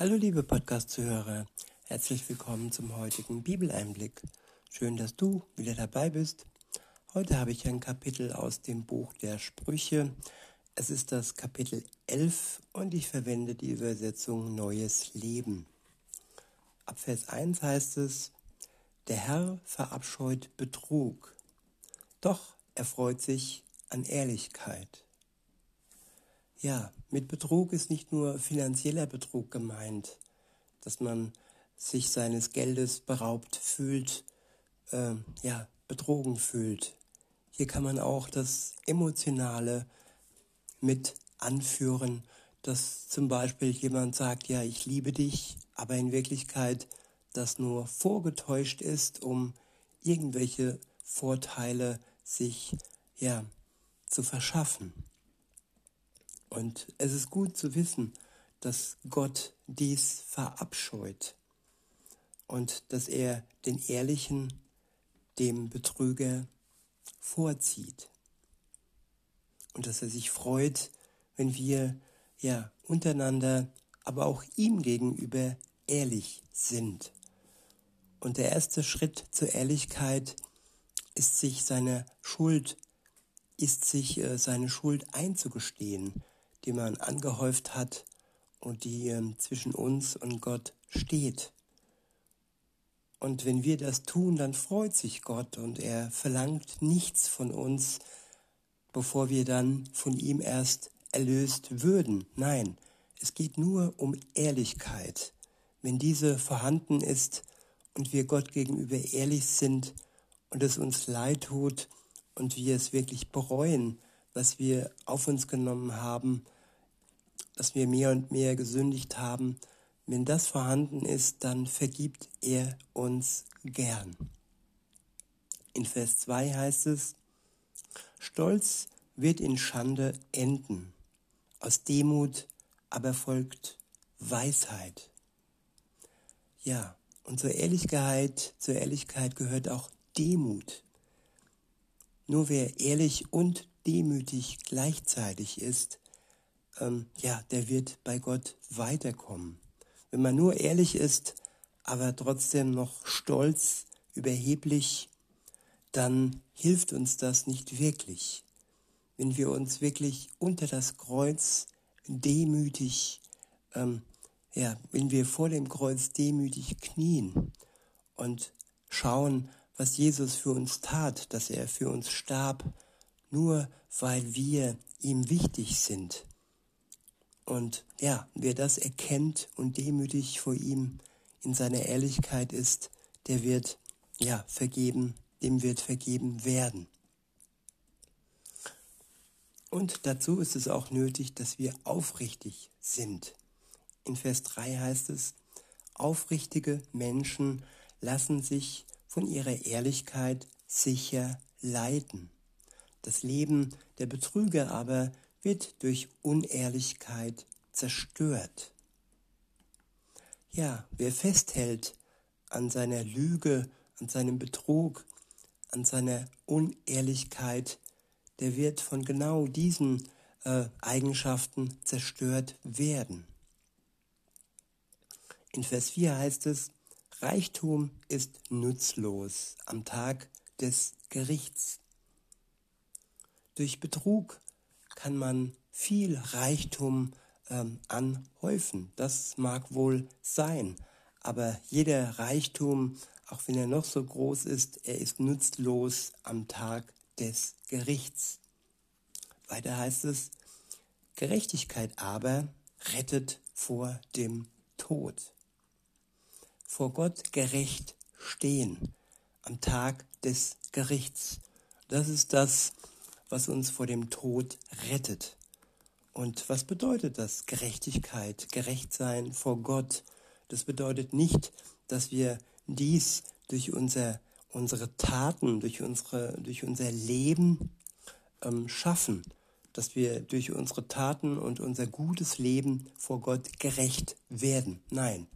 Hallo liebe Podcast-Zuhörer, herzlich willkommen zum heutigen Bibeleinblick. Schön, dass du wieder dabei bist. Heute habe ich ein Kapitel aus dem Buch der Sprüche. Es ist das Kapitel 11 und ich verwende die Übersetzung Neues Leben. Ab Vers 1 heißt es, der Herr verabscheut Betrug, doch er freut sich an Ehrlichkeit. Ja, mit Betrug ist nicht nur finanzieller Betrug gemeint, dass man sich seines Geldes beraubt fühlt, äh, ja, betrogen fühlt. Hier kann man auch das Emotionale mit anführen, dass zum Beispiel jemand sagt, ja, ich liebe dich, aber in Wirklichkeit das nur vorgetäuscht ist, um irgendwelche Vorteile sich ja zu verschaffen. Und es ist gut zu wissen, dass Gott dies verabscheut und dass er den Ehrlichen dem Betrüger vorzieht. Und dass er sich freut, wenn wir ja untereinander, aber auch ihm gegenüber ehrlich sind. Und der erste Schritt zur Ehrlichkeit ist sich seine Schuld, ist sich äh, seine Schuld einzugestehen die man angehäuft hat und die ähm, zwischen uns und Gott steht. Und wenn wir das tun, dann freut sich Gott und er verlangt nichts von uns, bevor wir dann von ihm erst erlöst würden. Nein, es geht nur um Ehrlichkeit. Wenn diese vorhanden ist und wir Gott gegenüber ehrlich sind und es uns leid tut und wir es wirklich bereuen, was wir auf uns genommen haben, dass wir mehr und mehr gesündigt haben. Wenn das vorhanden ist, dann vergibt er uns gern. In Vers 2 heißt es, Stolz wird in Schande enden, aus Demut aber folgt Weisheit. Ja, und zur Ehrlichkeit, zur Ehrlichkeit gehört auch Demut. Nur wer ehrlich und demütig gleichzeitig ist, ähm, ja, der wird bei Gott weiterkommen. Wenn man nur ehrlich ist, aber trotzdem noch stolz, überheblich, dann hilft uns das nicht wirklich. Wenn wir uns wirklich unter das Kreuz demütig, ähm, ja, wenn wir vor dem Kreuz demütig knien und schauen, was Jesus für uns tat, dass er für uns starb, nur weil wir ihm wichtig sind, und ja, wer das erkennt und demütig vor ihm in seiner Ehrlichkeit ist, der wird ja vergeben, dem wird vergeben werden. Und dazu ist es auch nötig, dass wir aufrichtig sind. In Vers 3 heißt es, aufrichtige Menschen lassen sich von ihrer Ehrlichkeit sicher leiten. Das Leben der Betrüger aber wird durch Unehrlichkeit zerstört. Ja, wer festhält an seiner Lüge, an seinem Betrug, an seiner Unehrlichkeit, der wird von genau diesen äh, Eigenschaften zerstört werden. In Vers 4 heißt es, Reichtum ist nutzlos am Tag des Gerichts. Durch Betrug kann man viel Reichtum ähm, anhäufen. Das mag wohl sein, aber jeder Reichtum, auch wenn er noch so groß ist, er ist nutzlos am Tag des Gerichts. Weiter heißt es, Gerechtigkeit aber rettet vor dem Tod. Vor Gott gerecht stehen am Tag des Gerichts. Das ist das, was uns vor dem Tod rettet. Und was bedeutet das? Gerechtigkeit, gerecht sein vor Gott. Das bedeutet nicht, dass wir dies durch unser, unsere Taten, durch, unsere, durch unser Leben ähm, schaffen, dass wir durch unsere Taten und unser gutes Leben vor Gott gerecht werden. Nein,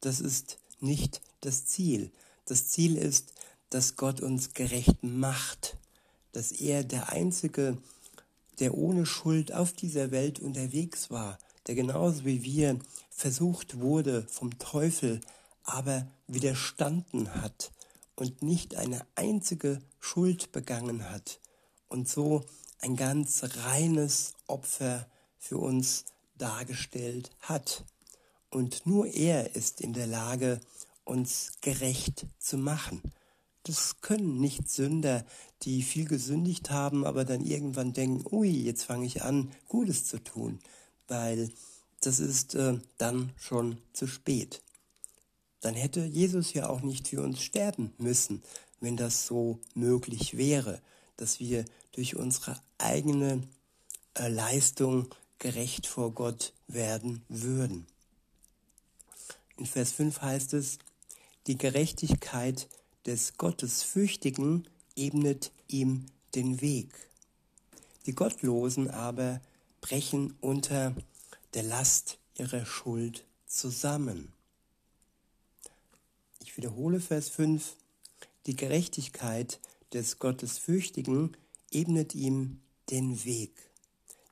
das ist nicht das Ziel. Das Ziel ist, dass Gott uns gerecht macht dass er der Einzige, der ohne Schuld auf dieser Welt unterwegs war, der genauso wie wir versucht wurde vom Teufel, aber widerstanden hat und nicht eine einzige Schuld begangen hat und so ein ganz reines Opfer für uns dargestellt hat. Und nur er ist in der Lage, uns gerecht zu machen. Das können nicht Sünder, die viel gesündigt haben, aber dann irgendwann denken, ui, jetzt fange ich an, Gutes zu tun, weil das ist äh, dann schon zu spät. Dann hätte Jesus ja auch nicht für uns sterben müssen, wenn das so möglich wäre, dass wir durch unsere eigene äh, Leistung gerecht vor Gott werden würden. In Vers 5 heißt es, die Gerechtigkeit des Gottesfürchtigen ebnet ihm den Weg. Die Gottlosen aber brechen unter der Last ihrer Schuld zusammen. Ich wiederhole Vers 5. Die Gerechtigkeit des Gottesfürchtigen ebnet ihm den Weg.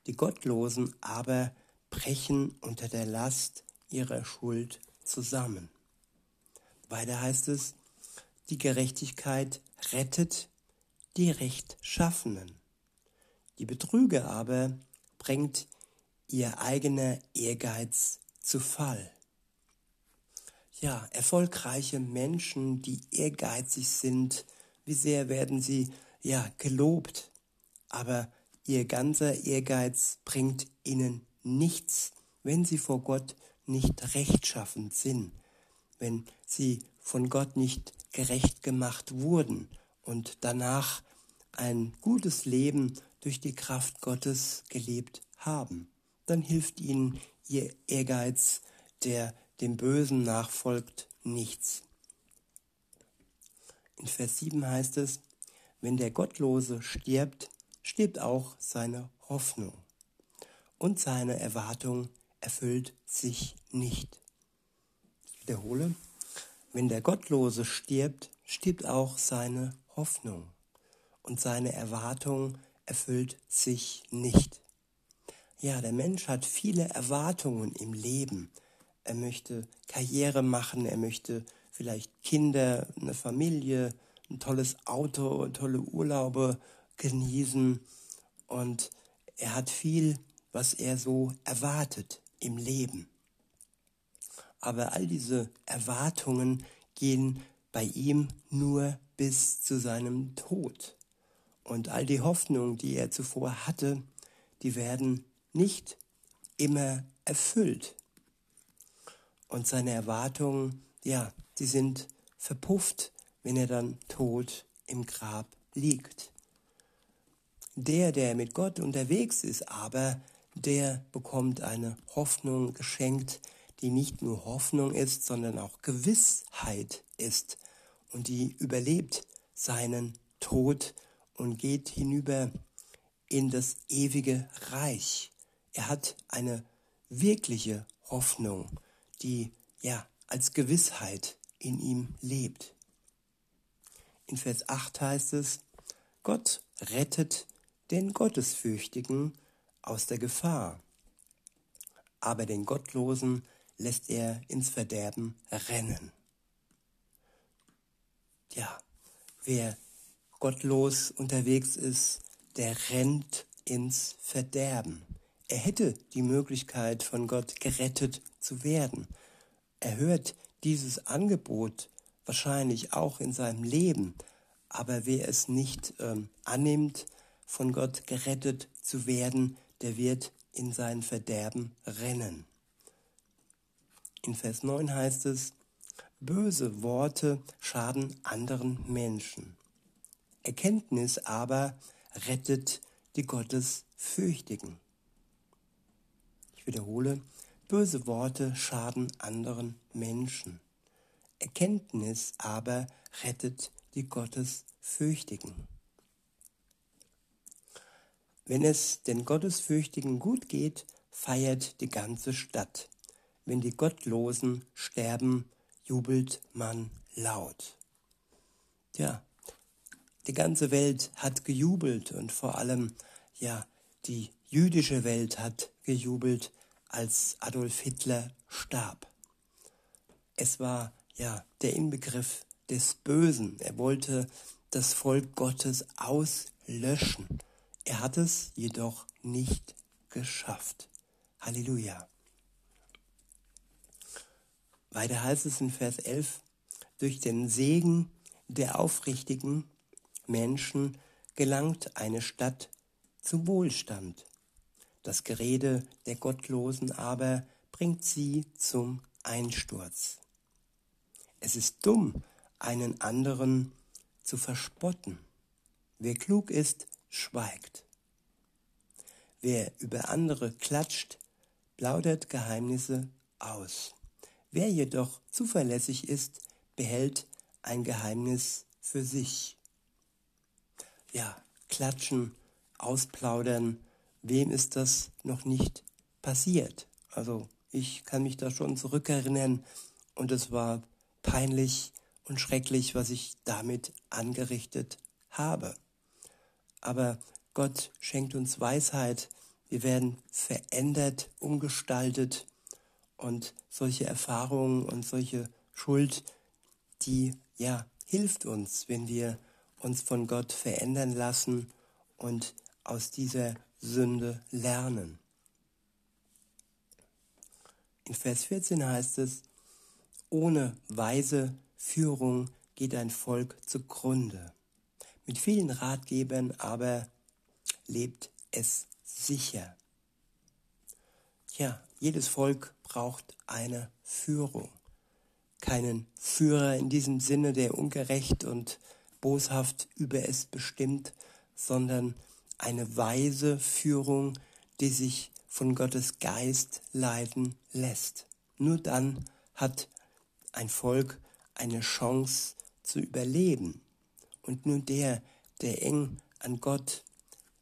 Die Gottlosen aber brechen unter der Last ihrer Schuld zusammen. Weiter heißt es, die Gerechtigkeit rettet die Rechtschaffenen. Die Betrüger aber bringt ihr eigener Ehrgeiz zu Fall. Ja, erfolgreiche Menschen, die ehrgeizig sind, wie sehr werden sie ja gelobt, aber ihr ganzer Ehrgeiz bringt ihnen nichts, wenn sie vor Gott nicht rechtschaffend sind, wenn sie von Gott nicht gerecht gemacht wurden und danach ein gutes Leben durch die Kraft Gottes gelebt haben. Dann hilft ihnen ihr Ehrgeiz, der dem Bösen nachfolgt, nichts. In Vers 7 heißt es, wenn der Gottlose stirbt, stirbt auch seine Hoffnung und seine Erwartung erfüllt sich nicht. Ich wiederhole, wenn der Gottlose stirbt, stirbt auch seine Hoffnung und seine Erwartung erfüllt sich nicht. Ja, der Mensch hat viele Erwartungen im Leben. Er möchte Karriere machen, er möchte vielleicht Kinder, eine Familie, ein tolles Auto, tolle Urlaube genießen und er hat viel, was er so erwartet im Leben. Aber all diese Erwartungen gehen bei ihm nur bis zu seinem Tod. Und all die Hoffnungen, die er zuvor hatte, die werden nicht immer erfüllt. Und seine Erwartungen, ja, die sind verpufft, wenn er dann tot im Grab liegt. Der, der mit Gott unterwegs ist, aber der bekommt eine Hoffnung geschenkt, die nicht nur Hoffnung ist, sondern auch Gewissheit ist und die überlebt seinen Tod und geht hinüber in das ewige Reich. Er hat eine wirkliche Hoffnung, die ja als Gewissheit in ihm lebt. In Vers 8 heißt es, Gott rettet den Gottesfürchtigen aus der Gefahr, aber den Gottlosen lässt er ins Verderben rennen. Ja, wer gottlos unterwegs ist, der rennt ins Verderben. Er hätte die Möglichkeit, von Gott gerettet zu werden. Er hört dieses Angebot wahrscheinlich auch in seinem Leben, aber wer es nicht ähm, annimmt, von Gott gerettet zu werden, der wird in sein Verderben rennen. In Vers 9 heißt es, böse Worte schaden anderen Menschen. Erkenntnis aber rettet die Gottesfürchtigen. Ich wiederhole, böse Worte schaden anderen Menschen. Erkenntnis aber rettet die Gottesfürchtigen. Wenn es den Gottesfürchtigen gut geht, feiert die ganze Stadt wenn die Gottlosen sterben, jubelt man laut. Ja, die ganze Welt hat gejubelt und vor allem, ja, die jüdische Welt hat gejubelt, als Adolf Hitler starb. Es war ja der Inbegriff des Bösen. Er wollte das Volk Gottes auslöschen. Er hat es jedoch nicht geschafft. Halleluja. Weiter heißt es in Vers 11, durch den Segen der aufrichtigen Menschen gelangt eine Stadt zu Wohlstand. Das Gerede der Gottlosen aber bringt sie zum Einsturz. Es ist dumm, einen anderen zu verspotten. Wer klug ist, schweigt. Wer über andere klatscht, plaudert Geheimnisse aus. Wer jedoch zuverlässig ist, behält ein Geheimnis für sich. Ja, klatschen, ausplaudern, wem ist das noch nicht passiert? Also ich kann mich da schon zurückerinnern und es war peinlich und schrecklich, was ich damit angerichtet habe. Aber Gott schenkt uns Weisheit, wir werden verändert, umgestaltet und solche Erfahrungen und solche Schuld, die ja hilft uns, wenn wir uns von Gott verändern lassen und aus dieser Sünde lernen. In Vers 14 heißt es, ohne weise Führung geht ein Volk zugrunde. Mit vielen Ratgebern aber lebt es sicher. Ja, jedes Volk braucht eine Führung. Keinen Führer in diesem Sinne, der ungerecht und boshaft über es bestimmt, sondern eine weise Führung, die sich von Gottes Geist leiten lässt. Nur dann hat ein Volk eine Chance zu überleben. Und nur der, der eng an Gott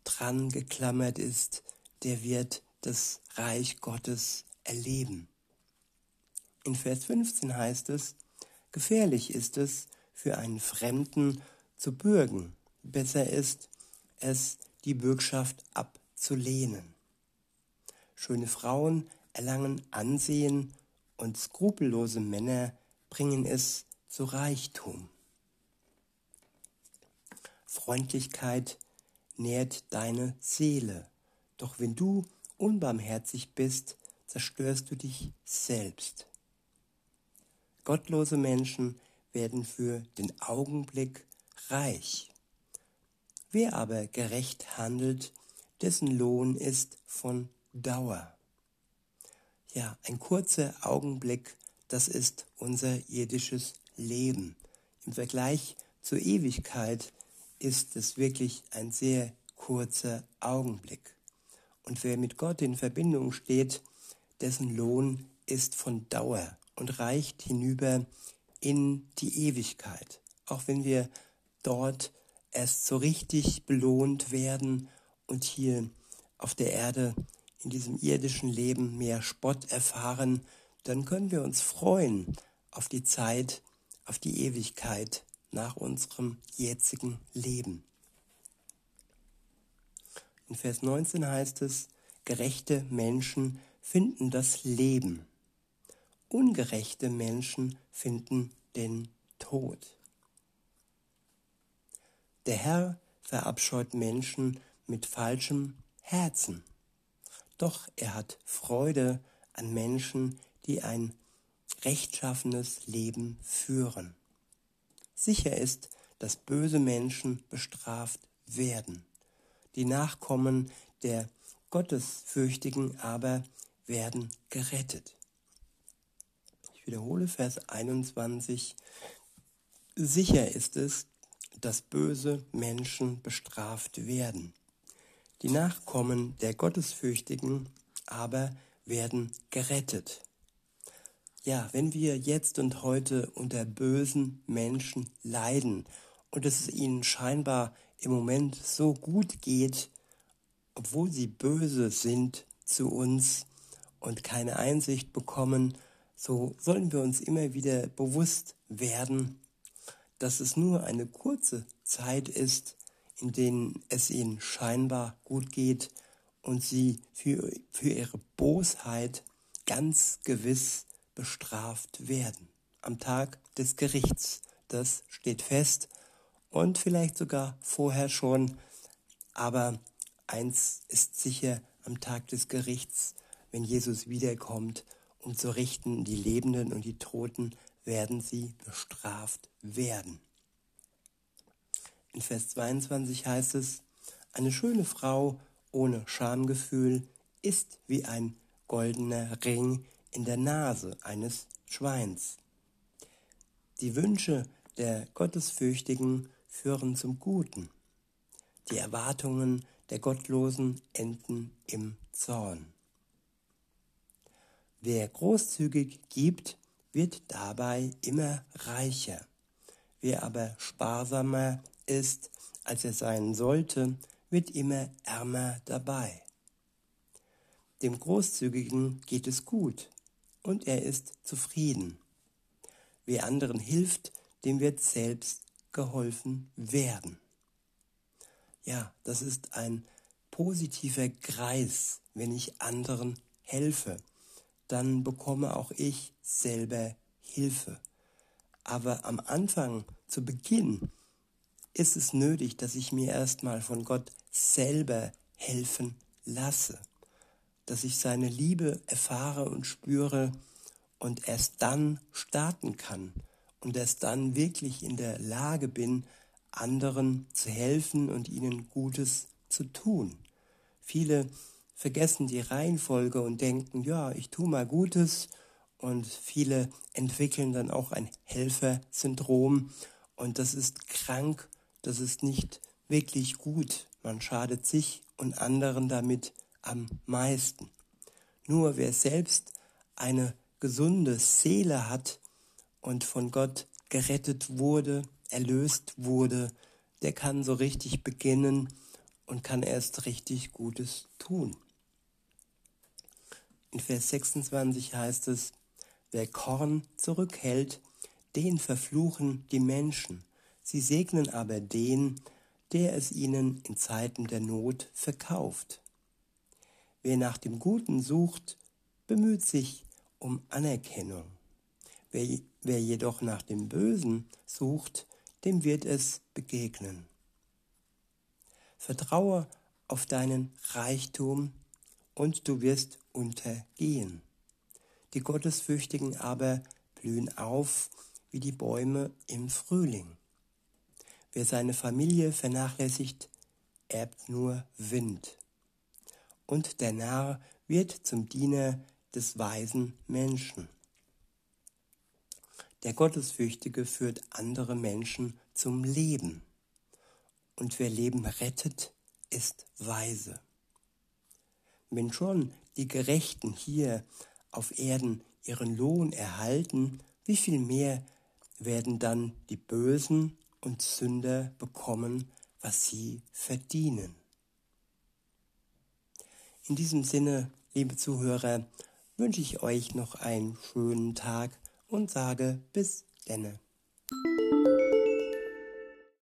dran geklammert ist, der wird das Reich Gottes erleben. In Vers 15 heißt es, gefährlich ist es, für einen Fremden zu bürgen. Besser ist es, die Bürgschaft abzulehnen. Schöne Frauen erlangen Ansehen und skrupellose Männer bringen es zu Reichtum. Freundlichkeit nährt deine Seele, doch wenn du unbarmherzig bist, zerstörst du dich selbst. Gottlose Menschen werden für den Augenblick reich. Wer aber gerecht handelt, dessen Lohn ist von Dauer. Ja, ein kurzer Augenblick das ist unser irdisches Leben. Im Vergleich zur Ewigkeit ist es wirklich ein sehr kurzer Augenblick. Und wer mit Gott in Verbindung steht, dessen Lohn ist von Dauer und reicht hinüber in die Ewigkeit. Auch wenn wir dort erst so richtig belohnt werden und hier auf der Erde in diesem irdischen Leben mehr Spott erfahren, dann können wir uns freuen auf die Zeit, auf die Ewigkeit nach unserem jetzigen Leben. In Vers 19 heißt es, gerechte Menschen finden das Leben, ungerechte Menschen finden den Tod. Der Herr verabscheut Menschen mit falschem Herzen, doch er hat Freude an Menschen, die ein rechtschaffenes Leben führen. Sicher ist, dass böse Menschen bestraft werden. Die Nachkommen der Gottesfürchtigen aber werden gerettet. Ich wiederhole Vers 21. Sicher ist es, dass böse Menschen bestraft werden. Die Nachkommen der Gottesfürchtigen aber werden gerettet. Ja, wenn wir jetzt und heute unter bösen Menschen leiden und es ihnen scheinbar im Moment so gut geht, obwohl sie böse sind zu uns und keine Einsicht bekommen, so sollen wir uns immer wieder bewusst werden, dass es nur eine kurze Zeit ist, in denen es ihnen scheinbar gut geht und sie für, für ihre Bosheit ganz gewiss bestraft werden. Am Tag des Gerichts. Das steht fest und vielleicht sogar vorher schon. Aber eins ist sicher am Tag des Gerichts, wenn Jesus wiederkommt, um zu richten, die Lebenden und die Toten, werden sie bestraft werden. In Vers 22 heißt es, eine schöne Frau ohne Schamgefühl ist wie ein goldener Ring in der Nase eines Schweins. Die Wünsche der Gottesfürchtigen führen zum Guten. Die Erwartungen der Gottlosen enden im Zorn. Wer großzügig gibt, wird dabei immer reicher. Wer aber sparsamer ist, als er sein sollte, wird immer ärmer dabei. Dem Großzügigen geht es gut und er ist zufrieden. Wer anderen hilft, dem wird selbst geholfen werden. Ja, das ist ein positiver Kreis, wenn ich anderen helfe. Dann bekomme auch ich selber Hilfe. Aber am Anfang, zu Beginn, ist es nötig, dass ich mir erstmal von Gott selber helfen lasse, dass ich seine Liebe erfahre und spüre und erst dann starten kann und erst dann wirklich in der Lage bin, anderen zu helfen und ihnen Gutes zu tun. Viele vergessen die Reihenfolge und denken, ja, ich tue mal Gutes und viele entwickeln dann auch ein Helfersyndrom und das ist krank, das ist nicht wirklich gut. Man schadet sich und anderen damit am meisten. Nur wer selbst eine gesunde Seele hat und von Gott gerettet wurde, erlöst wurde, der kann so richtig beginnen und kann erst richtig Gutes tun. In Vers 26 heißt es, wer Korn zurückhält, den verfluchen die Menschen, sie segnen aber den, der es ihnen in Zeiten der Not verkauft. Wer nach dem Guten sucht, bemüht sich um Anerkennung. Wer, wer jedoch nach dem Bösen sucht, dem wird es begegnen. Vertraue auf deinen Reichtum und du wirst untergehen. Die Gottesfürchtigen aber blühen auf wie die Bäume im Frühling. Wer seine Familie vernachlässigt, erbt nur Wind. Und der Narr wird zum Diener des weisen Menschen. Der Gottesfürchtige führt andere Menschen zum Leben. Und wer Leben rettet, ist weise. Wenn schon die Gerechten hier auf Erden ihren Lohn erhalten, wie viel mehr werden dann die Bösen und Sünder bekommen, was sie verdienen. In diesem Sinne, liebe Zuhörer, wünsche ich euch noch einen schönen Tag und sage bis denne.